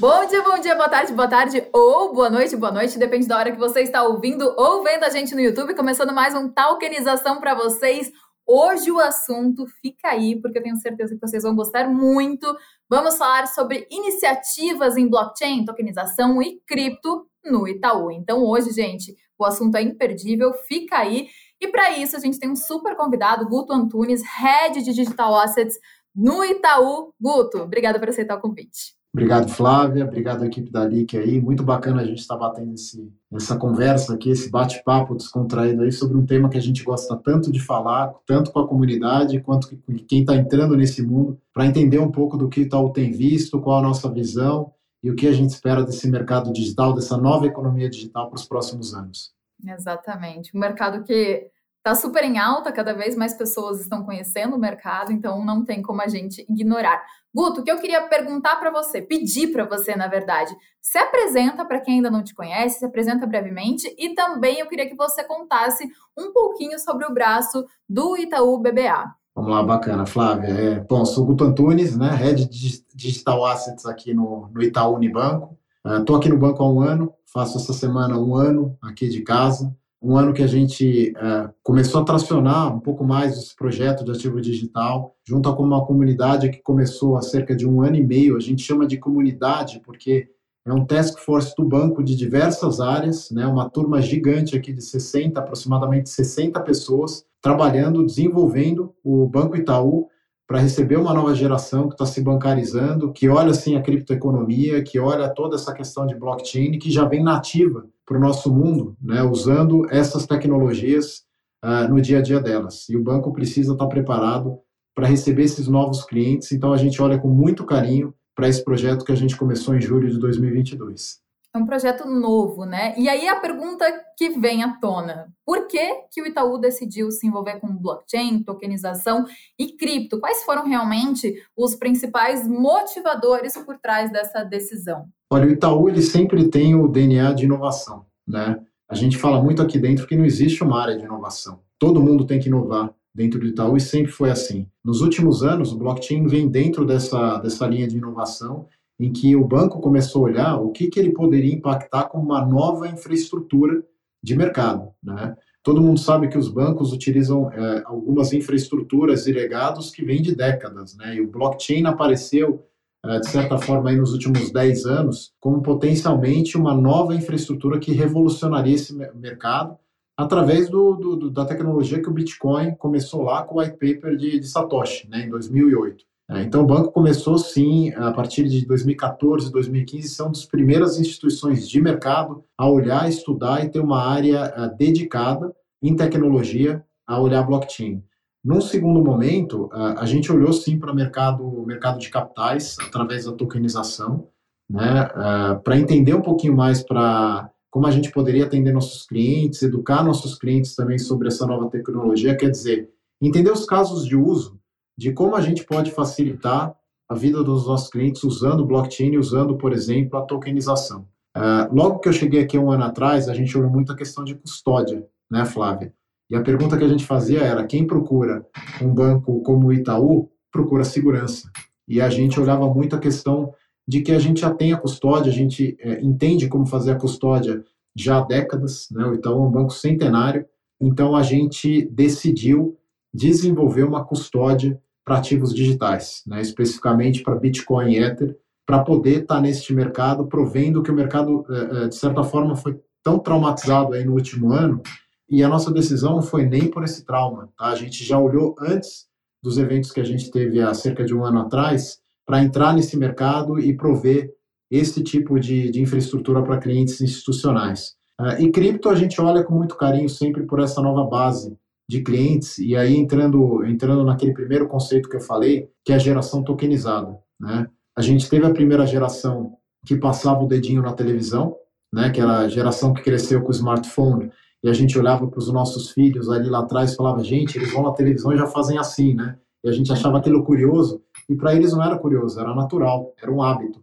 Bom dia, bom dia, boa tarde, boa tarde ou boa noite, boa noite, depende da hora que você está ouvindo ou vendo a gente no YouTube, começando mais um Talkenização para vocês. Hoje o assunto fica aí, porque eu tenho certeza que vocês vão gostar muito. Vamos falar sobre iniciativas em blockchain, tokenização e cripto no Itaú. Então hoje, gente, o assunto é imperdível, fica aí. E para isso a gente tem um super convidado, Guto Antunes, Head de Digital Assets no Itaú. Guto, obrigada por aceitar o convite. Obrigado, Flávia. Obrigado, equipe da LIC aí. Muito bacana a gente estar tá batendo esse, essa conversa aqui, esse bate-papo descontraído aí sobre um tema que a gente gosta tanto de falar, tanto com a comunidade quanto com quem está entrando nesse mundo, para entender um pouco do que o Itaú tem visto, qual a nossa visão e o que a gente espera desse mercado digital, dessa nova economia digital para os próximos anos. Exatamente. Um mercado que está super em alta, cada vez mais pessoas estão conhecendo o mercado, então não tem como a gente ignorar. Guto, o que eu queria perguntar para você, pedir para você, na verdade, se apresenta para quem ainda não te conhece, se apresenta brevemente e também eu queria que você contasse um pouquinho sobre o braço do Itaú BBA. Vamos lá, bacana, Flávia. É, bom, sou Guto Antunes, né, Head Digital Assets aqui no, no Itaú Unibanco. Estou uh, aqui no banco há um ano, faço essa semana um ano aqui de casa um ano que a gente é, começou a tracionar um pouco mais esse projeto de ativo digital, junto com uma comunidade que começou há cerca de um ano e meio. A gente chama de comunidade porque é um task force do banco de diversas áreas, né, uma turma gigante aqui de 60, aproximadamente 60 pessoas, trabalhando, desenvolvendo o Banco Itaú para receber uma nova geração que está se bancarizando, que olha assim a criptoeconomia, que olha toda essa questão de blockchain, que já vem nativa para o nosso mundo, né, usando essas tecnologias uh, no dia a dia delas. E o banco precisa estar tá preparado para receber esses novos clientes. Então a gente olha com muito carinho para esse projeto que a gente começou em julho de 2022. É um projeto novo, né? E aí a pergunta que vem à tona: por que, que o Itaú decidiu se envolver com blockchain, tokenização e cripto? Quais foram realmente os principais motivadores por trás dessa decisão? Olha, o Itaú ele sempre tem o DNA de inovação, né? A gente fala muito aqui dentro que não existe uma área de inovação. Todo mundo tem que inovar dentro do Itaú e sempre foi assim. Nos últimos anos, o blockchain vem dentro dessa, dessa linha de inovação em que o banco começou a olhar o que, que ele poderia impactar como uma nova infraestrutura de mercado. Né? Todo mundo sabe que os bancos utilizam é, algumas infraestruturas e legados que vêm de décadas, né? e o blockchain apareceu, é, de certa forma, aí nos últimos 10 anos, como potencialmente uma nova infraestrutura que revolucionaria esse mercado através do, do, da tecnologia que o Bitcoin começou lá com o white paper de, de Satoshi, né, em 2008. É, então, o banco começou, sim, a partir de 2014, 2015, são das primeiras instituições de mercado a olhar, estudar e ter uma área uh, dedicada em tecnologia a olhar blockchain. Num segundo momento, uh, a gente olhou, sim, para o mercado, mercado de capitais, através da tokenização, né, uh, para entender um pouquinho mais para como a gente poderia atender nossos clientes, educar nossos clientes também sobre essa nova tecnologia, quer dizer, entender os casos de uso de como a gente pode facilitar a vida dos nossos clientes usando blockchain, usando, por exemplo, a tokenização. Uh, logo que eu cheguei aqui um ano atrás, a gente olhou muito a questão de custódia, né, Flávia? E a pergunta que a gente fazia era: quem procura um banco como o Itaú procura segurança? E a gente olhava muito a questão de que a gente já tem a custódia, a gente é, entende como fazer a custódia já há décadas, né? O Itaú é um banco centenário, então a gente decidiu desenvolver uma custódia para ativos digitais, né, especificamente para Bitcoin e Ether, para poder estar tá neste mercado, provendo que o mercado, é, é, de certa forma, foi tão traumatizado aí no último ano, e a nossa decisão não foi nem por esse trauma. Tá? A gente já olhou antes dos eventos que a gente teve há cerca de um ano atrás, para entrar nesse mercado e prover esse tipo de, de infraestrutura para clientes institucionais. Uh, e cripto a gente olha com muito carinho sempre por essa nova base de clientes, e aí entrando, entrando naquele primeiro conceito que eu falei, que é a geração tokenizada. Né? A gente teve a primeira geração que passava o dedinho na televisão, né, que era a geração que cresceu com o smartphone, e a gente olhava para os nossos filhos ali lá atrás e falava, gente, eles vão na televisão e já fazem assim, né? E a gente achava aquilo curioso, e para eles não era curioso, era natural, era um hábito.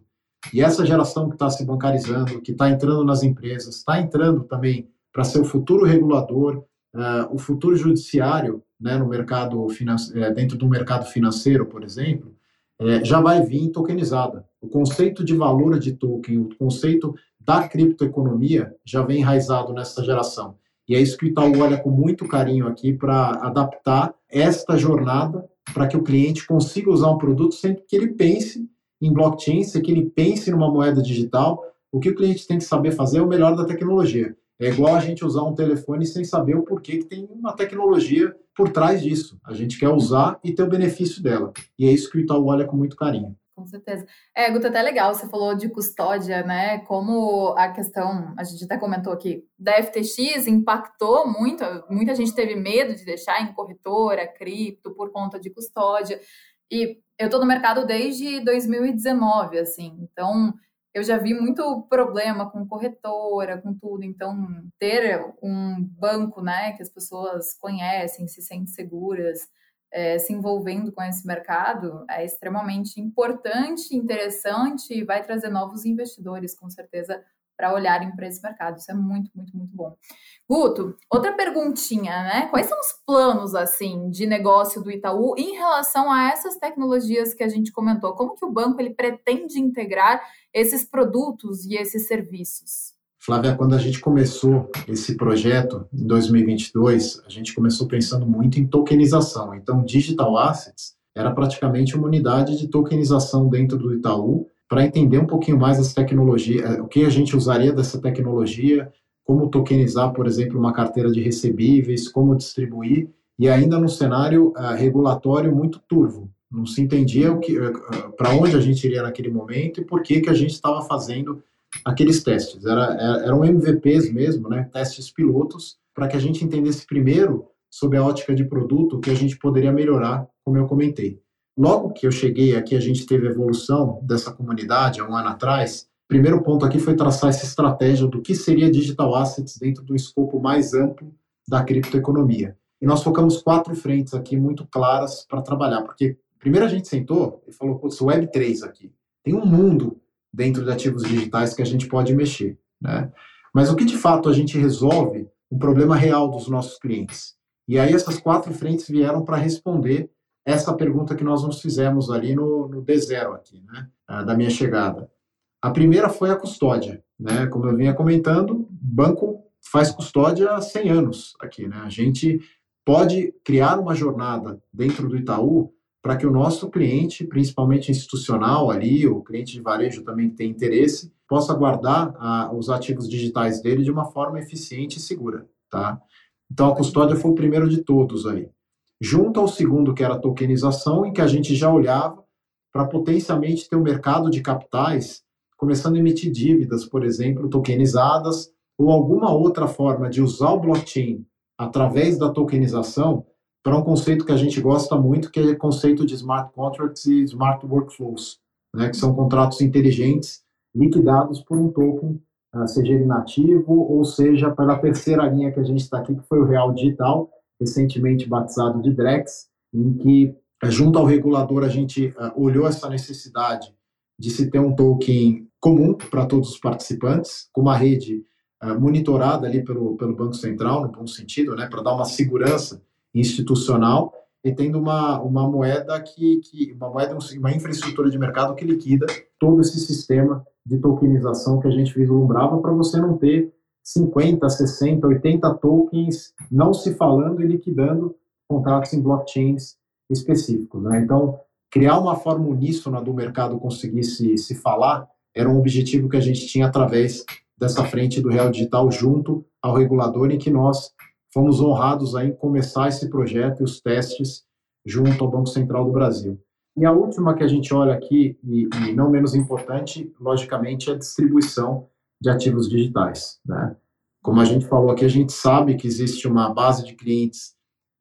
E essa geração que está se bancarizando, que está entrando nas empresas, está entrando também para ser o futuro regulador, uh, o futuro judiciário né, no mercado é, dentro do mercado financeiro, por exemplo, é, já vai vir tokenizada. O conceito de valor de token, o conceito da criptoeconomia já vem enraizado nessa geração. E é isso que o Itaú olha com muito carinho aqui para adaptar esta jornada para que o cliente consiga usar um produto sem que ele pense em blockchain, sem que ele pense numa moeda digital. O que o cliente tem que saber fazer é o melhor da tecnologia. É igual a gente usar um telefone sem saber o porquê que tem uma tecnologia por trás disso. A gente quer usar e ter o benefício dela. E é isso que o Itaú olha com muito carinho. Com certeza. É, Guto, até legal, você falou de custódia, né? Como a questão, a gente até comentou aqui, da FTX impactou muito, muita gente teve medo de deixar em corretora, cripto, por conta de custódia. E eu estou no mercado desde 2019, assim, então eu já vi muito problema com corretora, com tudo. Então, ter um banco, né, que as pessoas conhecem, se sentem seguras, é, se envolvendo com esse mercado é extremamente importante, interessante e vai trazer novos investidores, com certeza, para olharem para esse mercado. Isso é muito, muito, muito bom. Guto, outra perguntinha, né? Quais são os planos assim de negócio do Itaú em relação a essas tecnologias que a gente comentou? Como que o banco ele pretende integrar esses produtos e esses serviços? Flávia, quando a gente começou esse projeto em 2022, a gente começou pensando muito em tokenização. Então, Digital Assets era praticamente uma unidade de tokenização dentro do Itaú para entender um pouquinho mais essa tecnologia, eh, o que a gente usaria dessa tecnologia, como tokenizar, por exemplo, uma carteira de recebíveis, como distribuir, e ainda num cenário uh, regulatório muito turvo. Não se entendia uh, eh, para onde a gente iria naquele momento e por que, que a gente estava fazendo aqueles testes. Era, eram MVPs mesmo, né, testes pilotos, para que a gente entendesse primeiro, sob a ótica de produto, o que a gente poderia melhorar, como eu comentei. Logo que eu cheguei aqui, a gente teve a evolução dessa comunidade há um ano atrás. Primeiro ponto aqui foi traçar essa estratégia do que seria digital assets dentro do escopo mais amplo da criptoeconomia. E nós focamos quatro frentes aqui muito claras para trabalhar, porque primeiro a gente sentou e falou, putz, Web3 aqui. Tem um mundo dentro de ativos digitais que a gente pode mexer. Né? Mas o que de fato a gente resolve um problema real dos nossos clientes? E aí essas quatro frentes vieram para responder essa pergunta que nós nos fizemos ali no, no D0 aqui, né, da minha chegada. A primeira foi a custódia, né? Como eu vinha comentando, banco faz custódia há 100 anos aqui, né? A gente pode criar uma jornada dentro do Itaú para que o nosso cliente, principalmente institucional ali, o cliente de varejo também que tem interesse, possa guardar os ativos digitais dele de uma forma eficiente e segura, tá? Então a custódia foi o primeiro de todos aí. Junto ao segundo, que era a tokenização, em que a gente já olhava para potencialmente ter um mercado de capitais começando a emitir dívidas, por exemplo, tokenizadas, ou alguma outra forma de usar o blockchain através da tokenização para um conceito que a gente gosta muito, que é o conceito de smart contracts e smart workflows, né, que são contratos inteligentes liquidados por um token, ah, seja ele nativo ou seja pela terceira linha que a gente está aqui, que foi o real digital, recentemente batizado de DREX, em que eh, junto ao regulador a gente uh, olhou essa necessidade de se ter um token comum para todos os participantes, com uma rede uh, monitorada ali pelo, pelo Banco Central, no bom sentido, né, para dar uma segurança institucional e tendo uma, uma moeda que, que uma moeda uma infraestrutura de mercado que liquida todo esse sistema de tokenização que a gente vislumbrava para você não ter 50, 60, 80 tokens não se falando e liquidando contratos em blockchains específicos. Né? Então, criar uma forma uníssona do mercado conseguir se, se falar era um objetivo que a gente tinha através dessa frente do Real Digital junto ao regulador em que nós fomos honrados em começar esse projeto e os testes junto ao Banco Central do Brasil. E a última que a gente olha aqui, e, e não menos importante, logicamente, é a distribuição de ativos digitais. Né? Como a gente falou aqui, a gente sabe que existe uma base de clientes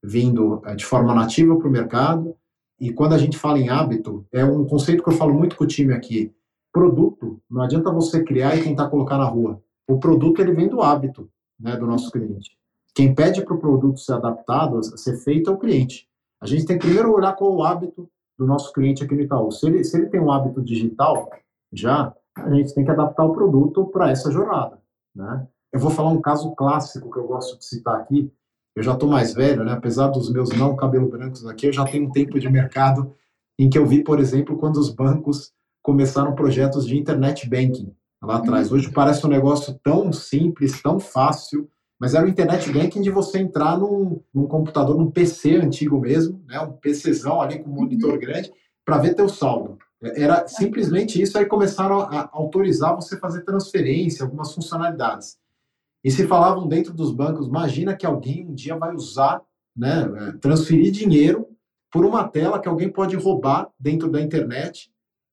vindo é, de forma nativa para o mercado, e quando a gente fala em hábito, é um conceito que eu falo muito com o time aqui. Produto, não adianta você criar e tentar colocar na rua. O produto ele vem do hábito né, do nosso cliente. Quem pede para o produto ser adaptado, ser feito, é o cliente. A gente tem que primeiro olhar qual o hábito do nosso cliente aqui no Itaú. Se ele, se ele tem um hábito digital, já, a gente tem que adaptar o produto para essa jornada. Né? Eu vou falar um caso clássico que eu gosto de citar aqui. Eu já estou mais velho, né? apesar dos meus não cabelo brancos aqui, eu já tenho um tempo de mercado em que eu vi, por exemplo, quando os bancos começaram projetos de internet banking lá atrás. Uhum. Hoje parece um negócio tão simples, tão fácil, mas era o internet banking de você entrar num, num computador, num PC antigo mesmo, né, um PCzão ali com um monitor uhum. grande, para ver teu saldo. Era simplesmente isso, aí começaram a autorizar você fazer transferência, algumas funcionalidades. E se falavam dentro dos bancos, imagina que alguém um dia vai usar, né, é, transferir dinheiro por uma tela que alguém pode roubar dentro da internet.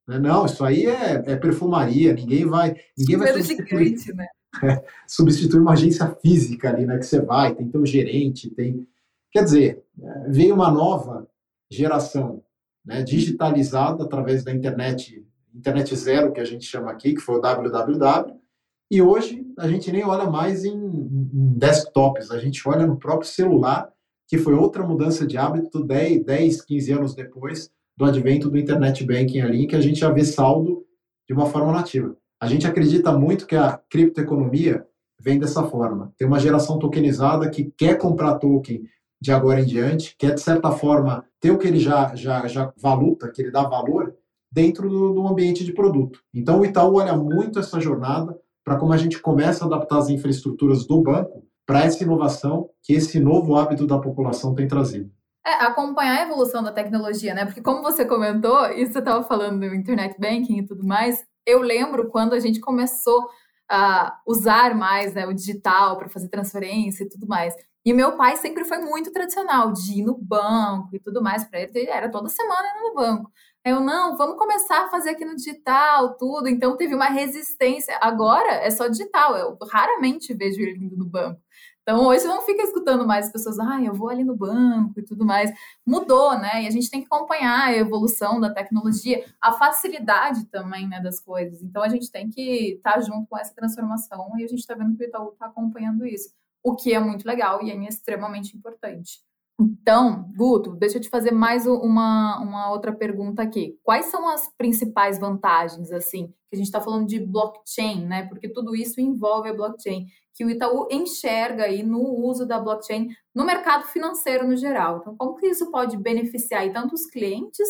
Né? Não, isso aí é, é, perfumaria, ninguém vai, ninguém vai substituir, né? é, substituir uma agência física ali, né, que você vai, tem teu gerente, tem... Quer dizer, é, veio uma nova geração né, digitalizada através da internet, internet zero, que a gente chama aqui, que foi o www, e hoje a gente nem olha mais em, em desktops, a gente olha no próprio celular, que foi outra mudança de hábito 10, 10 15 anos depois do advento do internet banking ali, que a gente já vê saldo de uma forma nativa. A gente acredita muito que a criptoeconomia vem dessa forma. Tem uma geração tokenizada que quer comprar token de agora em diante, quer, de certa forma, ter o que ele já, já, já valuta, que ele dá valor, dentro do, do ambiente de produto. Então, o Itaú olha muito essa jornada para como a gente começa a adaptar as infraestruturas do banco para essa inovação que esse novo hábito da população tem trazido. É, acompanhar a evolução da tecnologia, né? Porque como você comentou, e você estava falando do internet banking e tudo mais, eu lembro quando a gente começou a usar mais né, o digital para fazer transferência e tudo mais. E meu pai sempre foi muito tradicional, de ir no banco e tudo mais. Para ele, era toda semana indo no banco. Eu, não, vamos começar a fazer aqui no digital, tudo. Então, teve uma resistência. Agora, é só digital. Eu raramente vejo ele indo no banco. Então, hoje não fica escutando mais as pessoas, ah, eu vou ali no banco e tudo mais. Mudou, né? E a gente tem que acompanhar a evolução da tecnologia, a facilidade também, né, das coisas. Então, a gente tem que estar tá junto com essa transformação e a gente está vendo que o Itaú está acompanhando isso, o que é muito legal e é extremamente importante. Então, Guto, deixa eu te fazer mais uma, uma outra pergunta aqui. Quais são as principais vantagens, assim, que a gente está falando de blockchain, né? Porque tudo isso envolve a blockchain, que o Itaú enxerga aí no uso da blockchain no mercado financeiro no geral. Então, como que isso pode beneficiar aí tanto os clientes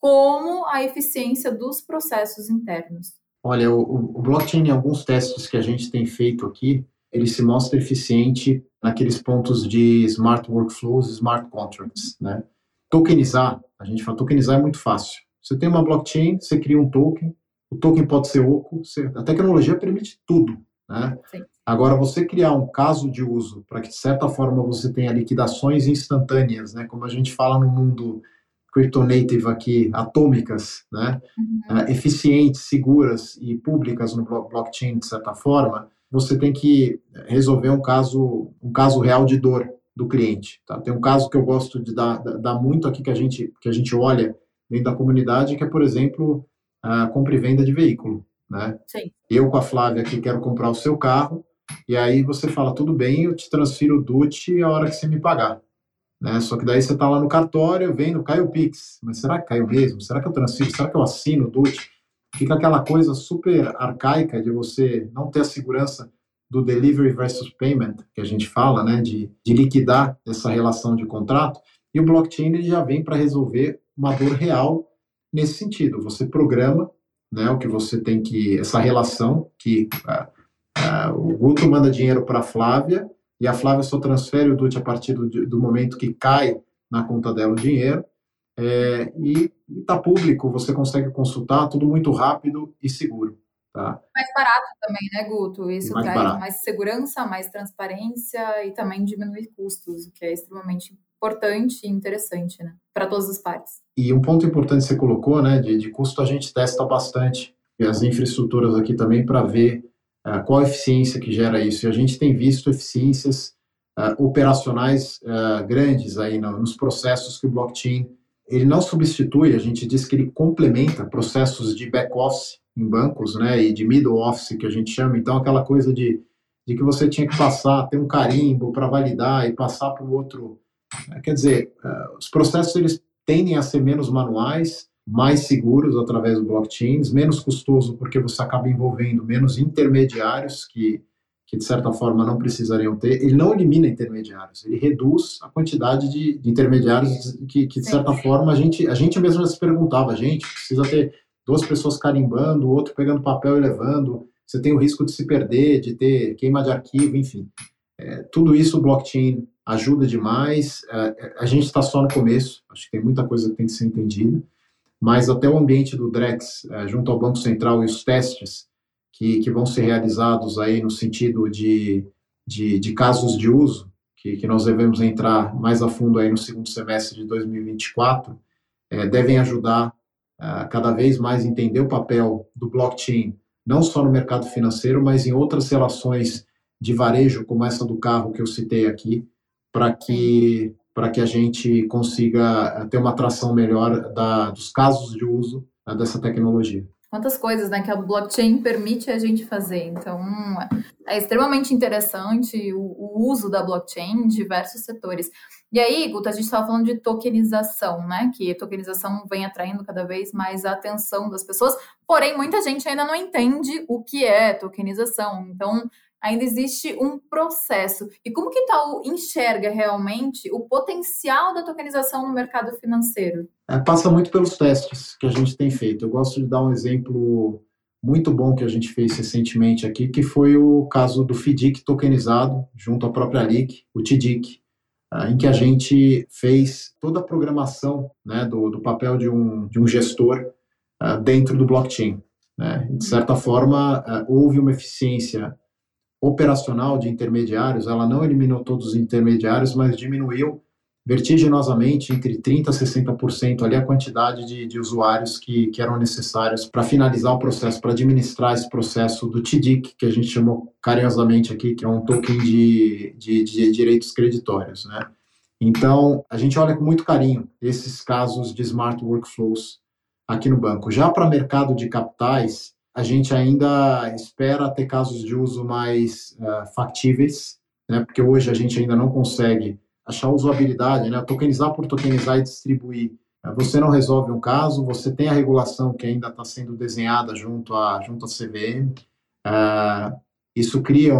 como a eficiência dos processos internos? Olha, o, o blockchain, em alguns testes que a gente tem feito aqui, ele se mostra eficiente naqueles pontos de smart workflows, smart contracts, né? Tokenizar, a gente fala, tokenizar é muito fácil. Você tem uma blockchain, você cria um token, o token pode ser oco, você, a tecnologia permite tudo, né? Sim. Agora, você criar um caso de uso para que, de certa forma, você tenha liquidações instantâneas, né? Como a gente fala no mundo crypto-native aqui, atômicas, né? Uhum. Uh, eficientes, seguras e públicas no blockchain, de certa forma, você tem que resolver um caso, um caso real de dor do cliente. Tá? Tem um caso que eu gosto de dar, dar muito aqui que a gente que a gente olha dentro da comunidade, que é, por exemplo, a compra e venda de veículo. Né? Sim. Eu com a Flávia aqui quero comprar o seu carro, e aí você fala, tudo bem, eu te transfiro o DUT a hora que você me pagar. Né? Só que daí você está lá no cartório, vendo, caiu o Pix. Mas será que caiu mesmo? Será que eu transfiro? Será que eu assino o DUT? Fica aquela coisa super arcaica de você não ter a segurança do delivery versus payment, que a gente fala, né, de, de liquidar essa relação de contrato, e o blockchain ele já vem para resolver uma dor real nesse sentido. Você programa né, o que você tem que, essa relação que uh, uh, o Guto manda dinheiro para a Flávia e a Flávia só transfere o DUT a partir do, do momento que cai na conta dela o dinheiro, é, e está público, você consegue consultar, tudo muito rápido e seguro. Tá? Mais barato também, né, Guto? Isso mais traz barato. mais segurança, mais transparência e também diminuir custos, o que é extremamente importante e interessante, né, para todas as partes. E um ponto importante que você colocou, né, de, de custo a gente testa bastante as infraestruturas aqui também para ver uh, qual a eficiência que gera isso. E a gente tem visto eficiências uh, operacionais uh, grandes aí no, nos processos que o blockchain ele não substitui, a gente diz que ele complementa processos de back-office em bancos, né, e de middle office, que a gente chama, então aquela coisa de, de que você tinha que passar, ter um carimbo para validar e passar para o outro. Né, quer dizer, uh, os processos eles tendem a ser menos manuais, mais seguros através do blockchain, menos custoso porque você acaba envolvendo menos intermediários que, que de certa forma não precisariam ter, ele não elimina intermediários, ele reduz a quantidade de, de intermediários que, que, de certa Sim. forma a gente, a gente mesmo se perguntava, a gente precisa ter duas pessoas carimbando, o outro pegando papel e levando, você tem o risco de se perder, de ter queima de arquivo, enfim. É, tudo isso o blockchain ajuda demais. É, a gente está só no começo, acho que tem muita coisa que tem que ser entendida, mas até o ambiente do Drex, é, junto ao Banco Central e os testes que, que vão ser realizados aí no sentido de, de, de casos de uso, que, que, nós devemos entrar mais a fundo aí no segundo semestre de 2024, é, devem ajudar a cada vez mais entender o papel do blockchain, não só no mercado financeiro, mas em outras relações de varejo, como essa do carro que eu citei aqui, para que, para que a gente consiga ter uma atração melhor da, dos casos de uso né, dessa tecnologia quantas coisas né, que a blockchain permite a gente fazer. Então, é extremamente interessante o, o uso da blockchain em diversos setores. E aí, Guta, a gente estava falando de tokenização, né? Que tokenização vem atraindo cada vez mais a atenção das pessoas, porém, muita gente ainda não entende o que é tokenização. Então, ainda existe um processo. E como que Itaú enxerga realmente o potencial da tokenização no mercado financeiro? É, passa muito pelos testes que a gente tem feito. Eu gosto de dar um exemplo muito bom que a gente fez recentemente aqui, que foi o caso do FDIC tokenizado junto à própria LIC, o TDIC, ah, em que a gente fez toda a programação né, do, do papel de um, de um gestor uh, dentro do blockchain. Né? De certa forma, uh, houve uma eficiência operacional de intermediários, ela não eliminou todos os intermediários, mas diminuiu vertiginosamente entre 30% a 60% ali a quantidade de, de usuários que, que eram necessários para finalizar o processo, para administrar esse processo do TDIC, que a gente chamou carinhosamente aqui, que é um token de, de, de direitos creditórios, né? Então, a gente olha com muito carinho esses casos de smart workflows aqui no banco. Já para mercado de capitais, a gente ainda espera ter casos de uso mais uh, factíveis, né, porque hoje a gente ainda não consegue achar usabilidade, né, tokenizar por tokenizar e distribuir. Você não resolve um caso, você tem a regulação que ainda está sendo desenhada junto à junto à CVM. Uh, eh, isso cria,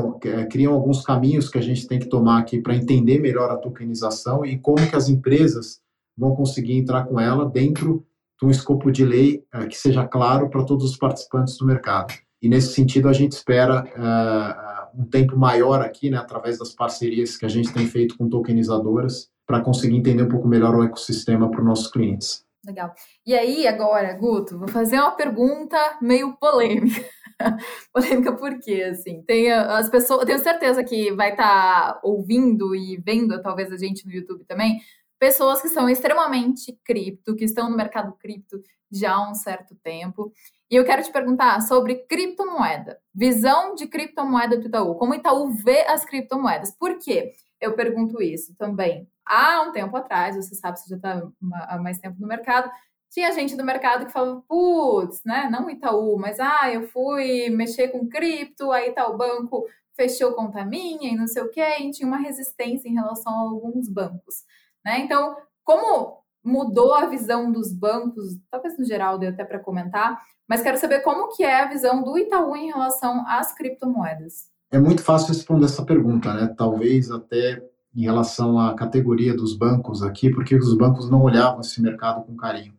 cria alguns caminhos que a gente tem que tomar aqui para entender melhor a tokenização e como que as empresas vão conseguir entrar com ela dentro um escopo de lei uh, que seja claro para todos os participantes do mercado. E nesse sentido, a gente espera uh, um tempo maior aqui, né, através das parcerias que a gente tem feito com tokenizadoras, para conseguir entender um pouco melhor o ecossistema para os nossos clientes. Legal. E aí, agora, Guto, vou fazer uma pergunta meio polêmica. polêmica porque, assim, tem as pessoas, tenho certeza que vai estar tá ouvindo e vendo talvez a gente no YouTube também, pessoas que são extremamente cripto, que estão no mercado cripto já há um certo tempo. E eu quero te perguntar sobre criptomoeda, visão de criptomoeda do Itaú, como o Itaú vê as criptomoedas. Por quê? Eu pergunto isso também. Há um tempo atrás, você sabe, você já está há mais tempo no mercado, tinha gente do mercado que falava, putz, né, não Itaú, mas ah, eu fui mexer com cripto, aí o banco fechou conta minha e não sei o quê, e tinha uma resistência em relação a alguns bancos. Né? Então, como mudou a visão dos bancos, talvez no geral deu até para comentar, mas quero saber como que é a visão do Itaú em relação às criptomoedas. É muito fácil responder essa pergunta, né? Talvez até em relação à categoria dos bancos aqui, porque os bancos não olhavam esse mercado com carinho.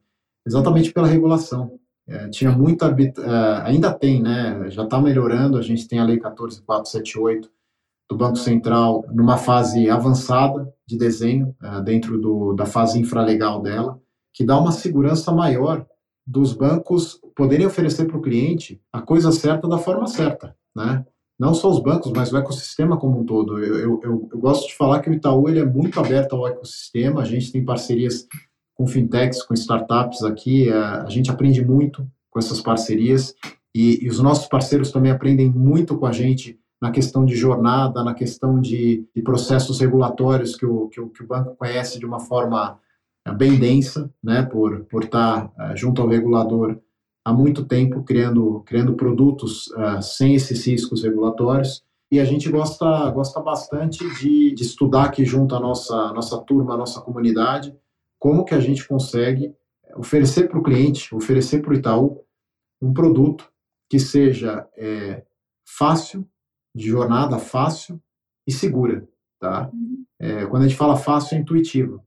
Exatamente pela regulação. É, tinha muita, é, ainda tem, né? Já está melhorando. A gente tem a Lei 14478 do Banco Central numa fase avançada de desenho, uh, dentro do, da fase infralegal dela, que dá uma segurança maior dos bancos poderem oferecer para o cliente a coisa certa da forma certa, né? Não só os bancos, mas o ecossistema como um todo. Eu, eu, eu, gosto de falar que o Itaú ele é muito aberto ao ecossistema, a gente tem parcerias com fintechs, com startups aqui, a, eh, a gente aprende muito com essas parcerias e, e os nossos parceiros também aprendem muito com a gente na questão de jornada, na questão de, de processos regulatórios que o, que o, que, o, banco conhece de uma forma eh, bem densa, né, por, por estar uh, junto ao regulador há muito tempo, criando, criando produtos uh, sem esses riscos regulatórios. E a gente gosta, gosta bastante de, de estudar aqui junto à nossa, nossa turma, à nossa comunidade, como que a gente consegue oferecer para o cliente, oferecer para o Itaú um produto que seja é, fácil, de jornada fácil e segura, tá? Uhum. É, quando a gente fala fácil, é intuitivo.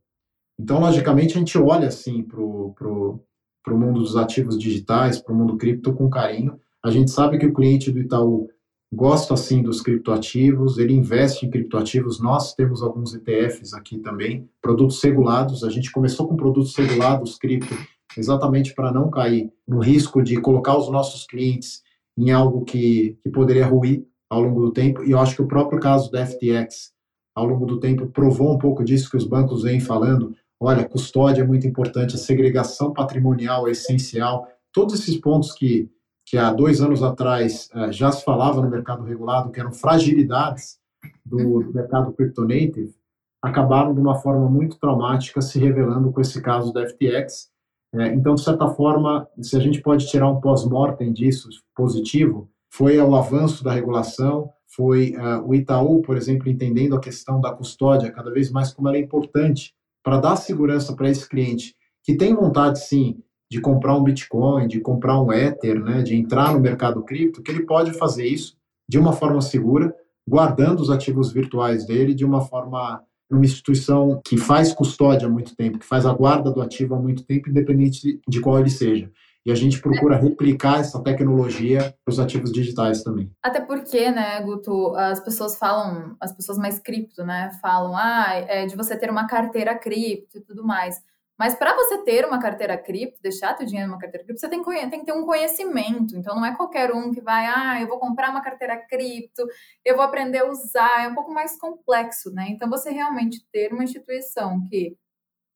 Então, logicamente, a gente olha assim para o pro, pro mundo dos ativos digitais, para o mundo cripto com carinho. A gente sabe que o cliente do Itaú gosta assim dos criptoativos, ele investe em criptoativos. Nós temos alguns ETFs aqui também, produtos regulados. A gente começou com produtos regulados cripto exatamente para não cair no risco de colocar os nossos clientes em algo que, que poderia ruir ao longo do tempo. E eu acho que o próprio caso da FTX, ao longo do tempo, provou um pouco disso que os bancos vêm falando. Olha, custódia é muito importante, a segregação patrimonial é essencial. Todos esses pontos que, que há dois anos atrás eh, já se falava no mercado regulado, que eram fragilidades do, uhum. do mercado crypto-native, acabaram de uma forma muito traumática se revelando com esse caso da FTX. É, então, de certa forma, se a gente pode tirar um pós-mortem disso, positivo, foi o avanço da regulação, foi uh, o Itaú, por exemplo, entendendo a questão da custódia cada vez mais como ela é importante para dar segurança para esse cliente que tem vontade, sim, de comprar um Bitcoin, de comprar um Ether, né, de entrar no mercado cripto, que ele pode fazer isso de uma forma segura, guardando os ativos virtuais dele de uma forma uma instituição que faz custódia há muito tempo, que faz a guarda do ativo há muito tempo, independente de qual ele seja. E a gente procura replicar essa tecnologia para os ativos digitais também. Até porque, né, Guto, as pessoas falam, as pessoas mais cripto, né, falam, ah, é de você ter uma carteira cripto e tudo mais. Mas para você ter uma carteira cripto, deixar teu dinheiro numa carteira cripto, você tem, tem, que ter um conhecimento. Então não é qualquer um que vai, ah, eu vou comprar uma carteira cripto, eu vou aprender a usar, é um pouco mais complexo, né? Então você realmente ter uma instituição que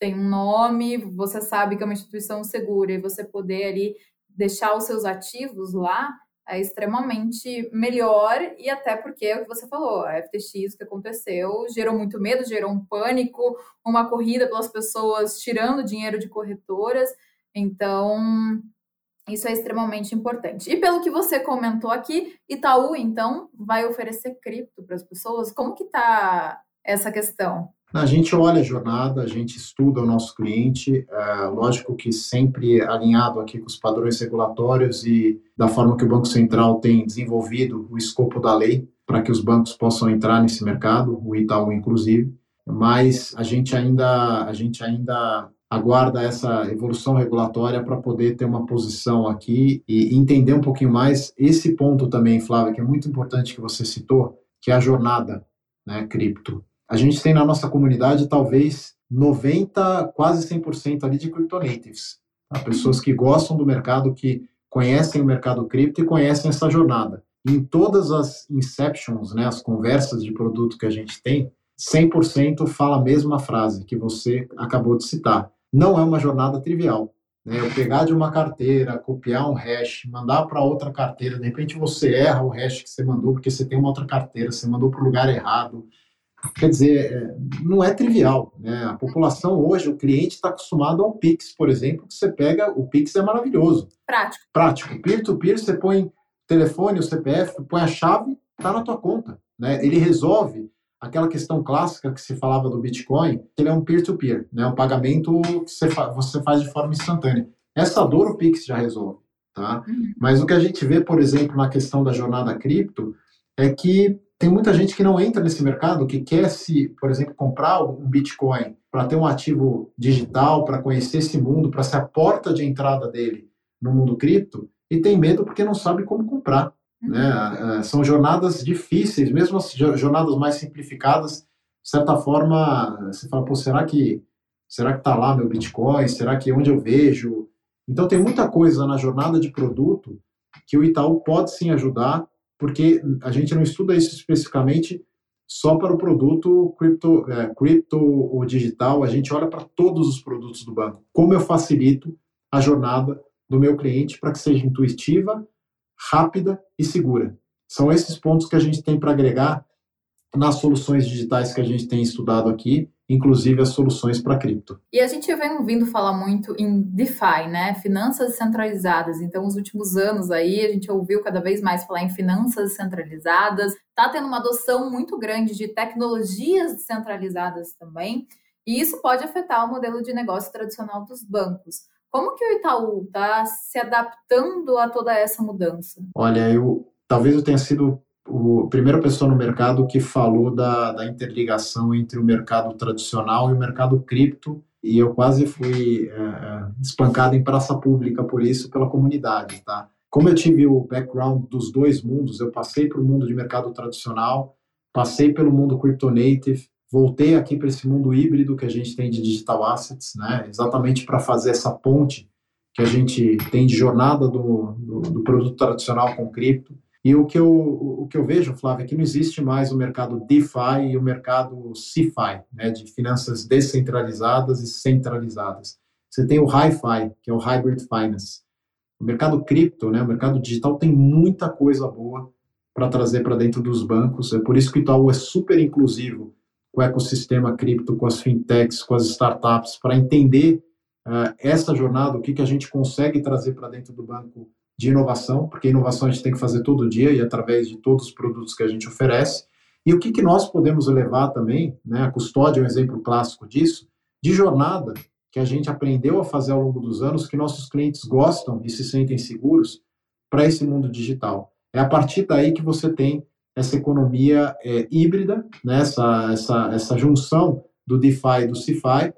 tem um nome, você sabe que é uma instituição segura e você poder ali deixar os seus ativos lá, é extremamente melhor e até porque é o que você falou, a FTX que aconteceu gerou muito medo, gerou um pânico, uma corrida pelas pessoas tirando dinheiro de corretoras. Então, isso é extremamente importante. E pelo que você comentou aqui, Itaú então vai oferecer cripto para as pessoas. Como que tá essa questão? A gente olha a jornada, a gente estuda o nosso cliente, é, lógico que sempre alinhado aqui com os padrões regulatórios e da forma que o Banco Central tem desenvolvido o escopo da lei para que os bancos possam entrar nesse mercado, o Itaú inclusive, mas a gente ainda, a gente ainda aguarda essa evolução regulatória para poder ter uma posição aqui e entender um pouquinho mais esse ponto também, Flávia, que é muito importante que você citou, que é a jornada, né, cripto a gente tem na nossa comunidade talvez 90, quase 100% ali de cryptonatives. Tá? Pessoas que gostam do mercado, que conhecem o mercado cripto e conhecem essa jornada. Em todas as inceptions, né, as conversas de produto que a gente tem, 100% fala a mesma frase que você acabou de citar. Não é uma jornada trivial. Né? Eu pegar de uma carteira, copiar um hash, mandar para outra carteira, de repente você erra o hash que você mandou porque você tem uma outra carteira, você mandou para o lugar errado, Quer dizer, é, não é trivial. Né? A população hoje, o cliente está acostumado ao Pix, por exemplo, que você pega, o Pix é maravilhoso. Prático. Prático. Peer-to-peer, você põe o telefone, o CPF, põe a chave, está na tua conta. Né? Ele resolve aquela questão clássica que se falava do Bitcoin, ele é um peer-to-peer, né? um pagamento que você, fa você faz de forma instantânea. Essa dor o Pix já resolve. Tá? Uhum. Mas o que a gente vê, por exemplo, na questão da jornada cripto, é que tem muita gente que não entra nesse mercado, que quer se, por exemplo, comprar um Bitcoin para ter um ativo digital, para conhecer esse mundo, para ser a porta de entrada dele no mundo cripto, e tem medo porque não sabe como comprar. Uhum. Né? É, são jornadas difíceis, mesmo as jornadas mais simplificadas, de certa forma, você fala, pô, será que será que está lá meu Bitcoin? Será que onde eu vejo? Então tem muita coisa na jornada de produto que o Itaú pode sim ajudar porque a gente não estuda isso especificamente só para o produto cripto, é, cripto ou digital, a gente olha para todos os produtos do banco. Como eu facilito a jornada do meu cliente para que seja intuitiva, rápida e segura. São esses pontos que a gente tem para agregar nas soluções digitais que a gente tem estudado aqui inclusive as soluções para cripto. E a gente vem ouvindo falar muito em DeFi, né? Finanças centralizadas. Então, nos últimos anos aí, a gente ouviu cada vez mais falar em finanças centralizadas. Está tendo uma adoção muito grande de tecnologias descentralizadas também. E isso pode afetar o modelo de negócio tradicional dos bancos. Como que o Itaú está se adaptando a toda essa mudança? Olha, eu talvez eu tenha sido o primeira pessoa no mercado que falou da, da interligação entre o mercado tradicional e o mercado cripto, e eu quase fui é, espancado em praça pública por isso pela comunidade, tá? Como eu tive o background dos dois mundos, eu passei para o mundo de mercado tradicional, passei pelo mundo crypto native, voltei aqui para esse mundo híbrido que a gente tem de digital assets, né? Exatamente para fazer essa ponte que a gente tem de jornada do, do, do produto tradicional com cripto. E o que, eu, o que eu vejo, Flávio, é que não existe mais o mercado DeFi e o mercado CeFi, né, de finanças descentralizadas e centralizadas. Você tem o HiFi, que é o Hybrid Finance. O mercado cripto, né, o mercado digital tem muita coisa boa para trazer para dentro dos bancos. É por isso que o Itaú é super inclusivo com o ecossistema cripto, com as fintechs, com as startups, para entender uh, essa jornada, o que, que a gente consegue trazer para dentro do banco de inovação, porque inovação a gente tem que fazer todo dia e através de todos os produtos que a gente oferece. E o que, que nós podemos levar também, né, a custódia é um exemplo clássico disso, de jornada que a gente aprendeu a fazer ao longo dos anos, que nossos clientes gostam e se sentem seguros para esse mundo digital. É a partir daí que você tem essa economia é, híbrida, né, essa, essa, essa junção do DeFi e do CeFi,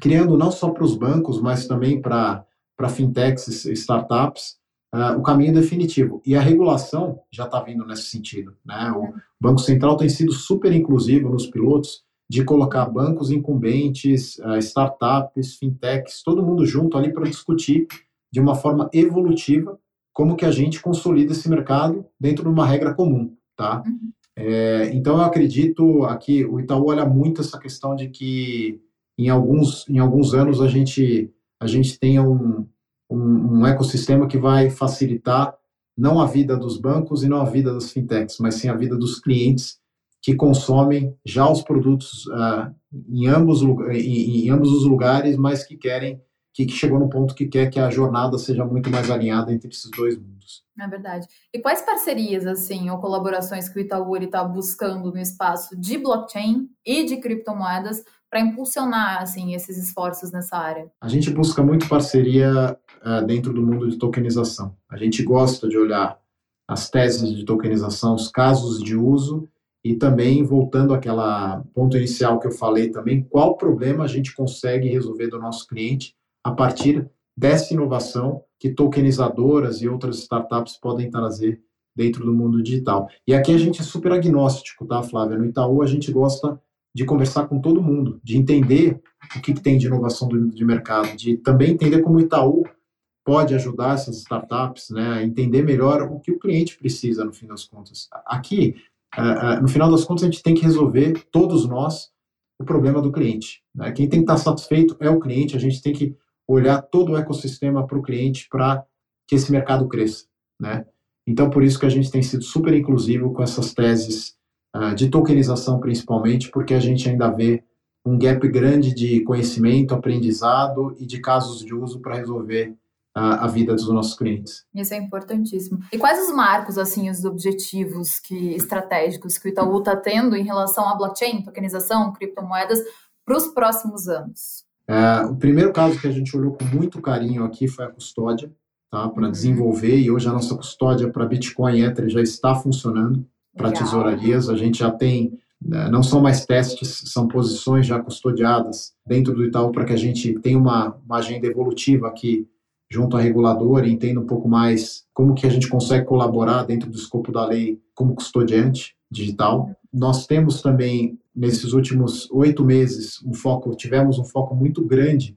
criando não só para os bancos, mas também para fintechs e startups, uh, o caminho definitivo. E a regulação já está vindo nesse sentido. Né? O Banco Central tem sido super inclusivo nos pilotos de colocar bancos incumbentes, uh, startups, fintechs, todo mundo junto ali para discutir de uma forma evolutiva como que a gente consolida esse mercado dentro de uma regra comum, tá? Uhum. É, então eu acredito aqui o Itaú olha muito essa questão de que em alguns em alguns anos a gente a gente tenha um, um, um, ecossistema que vai facilitar não a vida dos bancos e não a vida das fintechs, mas sim a vida dos clientes que consomem já os produtos uh, em, ambos, em, em, ambos os lugares, mas que querem, que, que, chegou no ponto que quer que a jornada seja muito mais alinhada entre esses dois mundos. É verdade. E quais parcerias, assim, ou colaborações que o Itaú está buscando no espaço de blockchain e de criptomoedas para impulsionar assim esses esforços nessa área? A gente busca muito parceria uh, dentro do mundo de tokenização. A gente gosta de olhar as teses de tokenização, os casos de uso e também voltando àquela ponto inicial que eu falei também, qual problema a gente consegue resolver do nosso cliente a partir dessa inovação que tokenizadoras e outras startups podem trazer dentro do mundo digital. E aqui a gente é super agnóstico, tá, Flávia? No Itaú a gente gosta de conversar com todo mundo, de entender o que, que tem de inovação do, de mercado, de também entender como o Itaú pode ajudar essas startups né, a entender melhor o que o cliente precisa, no fim das contas. Aqui, uh, uh, no final das contas, a gente tem que resolver, todos nós, o problema do cliente. Né? Quem tem que estar satisfeito é o cliente, a gente tem que olhar todo o ecossistema para o cliente para que esse mercado cresça. Né? Então, por isso que a gente tem sido super inclusivo com essas teses de tokenização principalmente, porque a gente ainda vê um gap grande de conhecimento, aprendizado e de casos de uso para resolver a, a, vida dos nossos clientes. Isso é importantíssimo. E quais os marcos, assim, os objetivos que estratégicos que o Itaú está tendo em relação à blockchain, tokenização, criptomoedas para os próximos anos? É, o primeiro caso que a gente olhou com muito carinho aqui foi a custódia, tá, para uhum. desenvolver, e hoje a nossa custódia para Bitcoin e Ether já está funcionando para tesourarias. A gente já tem, né, não são mais testes, são posições já custodiadas dentro do Itaú para que a gente tenha uma, uma agenda evolutiva aqui junto à reguladora entenda um pouco mais como que a gente consegue colaborar dentro do escopo da lei como custodiante digital. Nós temos também, nesses últimos oito meses, um foco, tivemos um foco muito grande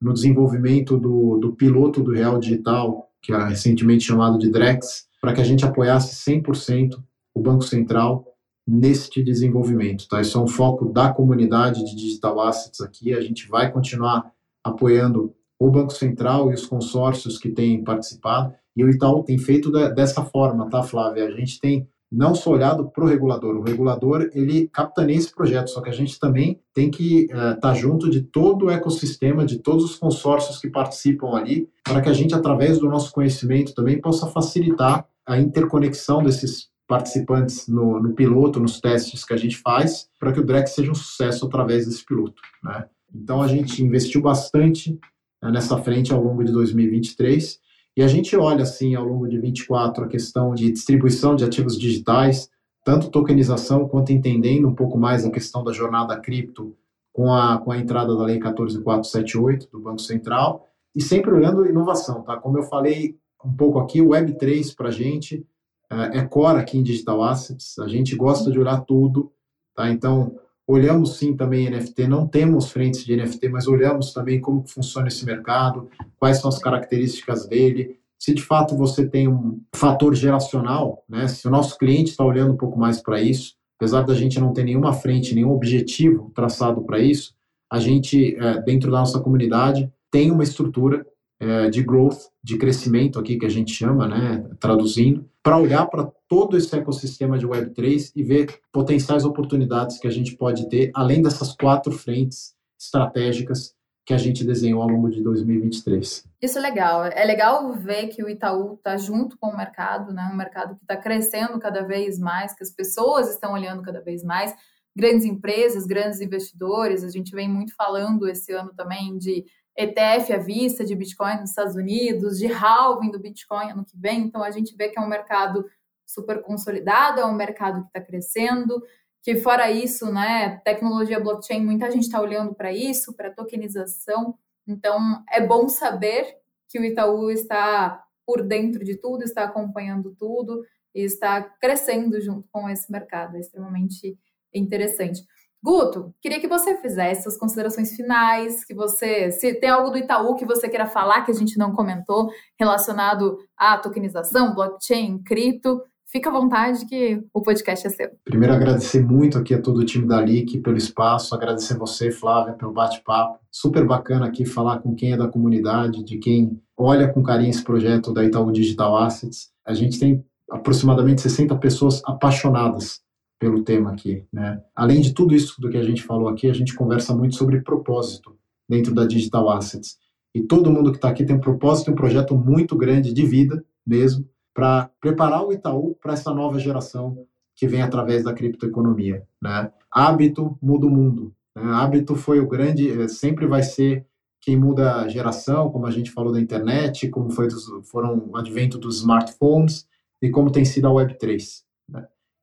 no desenvolvimento do, do piloto do Real Digital, que é recentemente chamado de DREX, para que a gente apoiasse 100% o Banco Central neste desenvolvimento. Tá? Isso é um foco da comunidade de digital assets aqui. A gente vai continuar apoiando o Banco Central e os consórcios que têm participado. E o Itaú tem feito dessa forma, tá, Flávia? A gente tem não só olhado para o regulador. O regulador, ele capitaneia esse projeto, só que a gente também tem que estar uh, tá junto de todo o ecossistema, de todos os consórcios que participam ali, para que a gente, através do nosso conhecimento, também possa facilitar a interconexão desses participantes no, no, piloto, nos testes que a gente faz, para que o Drex seja um sucesso através desse piloto. Né? Então, a gente investiu bastante né, nessa frente ao longo de 2023 E a gente olha, assim, ao longo de 24, a questão de distribuição de ativos digitais, tanto tokenização quanto entendendo um pouco mais a questão da jornada cripto com a, com a entrada da Lei 14478 do Banco Central e sempre olhando inovação, tá? Como eu falei um pouco aqui, o Web3 para a gente é, é core aqui em Digital Assets, a gente gosta de olhar tudo, tá? Então, olhamos sim também NFT, não temos frentes de NFT, mas olhamos também como funciona esse mercado, quais são as características dele, se de fato você tem um fator geracional, né? Se o nosso cliente está olhando um pouco mais para isso, apesar da gente não ter nenhuma frente, nenhum objetivo traçado para isso, a gente, é, dentro da nossa comunidade, tem uma estrutura é, de growth, de crescimento aqui que a gente chama, né, traduzindo, para olhar para todo esse ecossistema de Web3 e ver potenciais oportunidades que a gente pode ter, além dessas quatro frentes estratégicas que a gente desenhou ao longo de 2023. Isso é legal. É legal ver que o Itaú está junto com o mercado, né? Um mercado que está crescendo cada vez mais, que as pessoas estão olhando cada vez mais. Grandes empresas, grandes investidores. A gente vem muito falando esse ano também de ETF à vista de Bitcoin nos Estados Unidos, de halving do Bitcoin ano que vem. Então a gente vê que é um mercado super consolidado, é um mercado que está crescendo que fora isso, né, tecnologia blockchain, muita gente está olhando para isso, para tokenização. Então, é bom saber que o Itaú está por dentro de tudo, está acompanhando tudo e está crescendo junto com esse mercado. É extremamente interessante. Guto, queria que você fizesse suas considerações finais, que você, se tem algo do Itaú que você queira falar que a gente não comentou relacionado à tokenização, blockchain, cripto, Fica à vontade que o podcast é seu. Primeiro, agradecer muito aqui a todo o time da LIC pelo espaço, agradecer você, Flávia, pelo bate-papo. Super bacana aqui falar com quem é da comunidade, de quem olha com carinho esse projeto da Itaú Digital Assets. A gente tem aproximadamente 60 pessoas apaixonadas pelo tema aqui, né? Além de tudo isso do que a gente falou aqui, a gente conversa muito sobre propósito dentro da Digital Assets. E todo mundo que está aqui tem um propósito, um projeto muito grande de vida mesmo, para preparar o Itaú para essa nova geração que vem através da criptoeconomia. Né? Hábito muda o mundo. Né? Hábito foi o grande, eh, sempre vai ser quem muda a geração, como a gente falou da internet, como foi dos, foram o advento dos smartphones e como tem sido a Web3.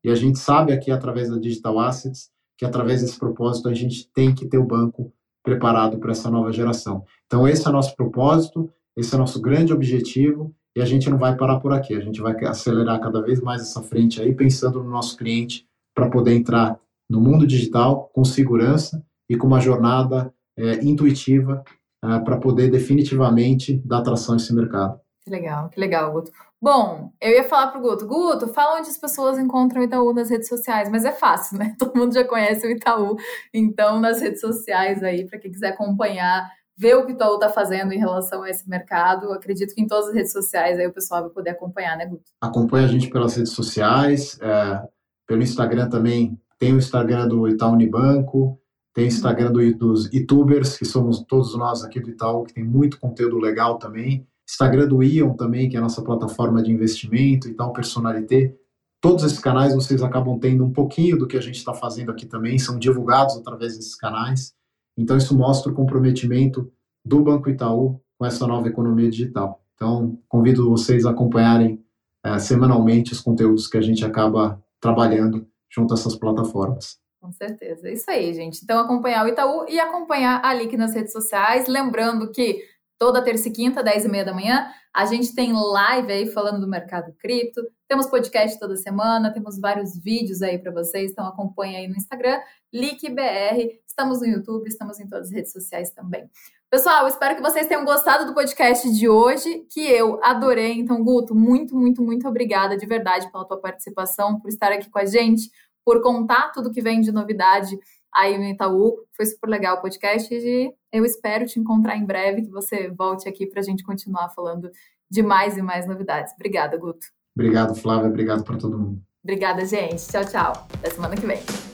E a gente sabe aqui, através da Digital Assets, que através desse propósito a gente tem que ter o banco preparado para essa nova geração. Então, esse é o nosso propósito, esse é o nosso grande objetivo e a gente não vai parar por aqui, a gente vai acelerar cada vez mais essa frente aí, pensando no nosso cliente para poder entrar no mundo digital com segurança e com uma jornada é, intuitiva é, para poder definitivamente dar atração a esse mercado. Que legal, que legal, Guto. Bom, eu ia falar para o Guto, Guto, fala onde as pessoas encontram o Itaú nas redes sociais, mas é fácil, né? Todo mundo já conhece o Itaú, então nas redes sociais aí, para quem quiser acompanhar ver o que o Itaú está fazendo em relação a esse mercado. Acredito que em todas as redes sociais aí o pessoal vai poder acompanhar, né, Guto? Acompanha a gente pelas redes sociais, é, pelo Instagram também. Tem o Instagram do Itaú Unibanco, tem o Instagram do, dos youtubers, que somos todos nós aqui do Itaú, que tem muito conteúdo legal também. Instagram do Ion também, que é a nossa plataforma de investimento, Itaú Personalité. Todos esses canais vocês acabam tendo um pouquinho do que a gente está fazendo aqui também, são divulgados através desses canais. Então, isso mostra o comprometimento do Banco Itaú com essa nova economia digital. Então, convido vocês a acompanharem é, semanalmente os conteúdos que a gente acaba trabalhando junto a essas plataformas. Com certeza. É isso aí, gente. Então, acompanhar o Itaú e acompanhar a Link nas redes sociais. Lembrando que toda terça e quinta, 10 e meia da manhã. A gente tem live aí falando do mercado cripto, temos podcast toda semana, temos vários vídeos aí para vocês, então acompanha aí no Instagram, LickBR, estamos no YouTube, estamos em todas as redes sociais também. Pessoal, espero que vocês tenham gostado do podcast de hoje, que eu adorei. Então, Guto, muito, muito, muito obrigada de verdade pela tua participação, por estar aqui com a gente, por contar tudo que vem de novidade aí no Itaú. Foi super legal o podcast e eu espero te encontrar em breve, que você volte aqui para a gente continuar falando de mais e mais novidades. Obrigada, Guto. Obrigado, Flávia. Obrigado para todo mundo. Obrigada, gente. Tchau, tchau. Até semana que vem.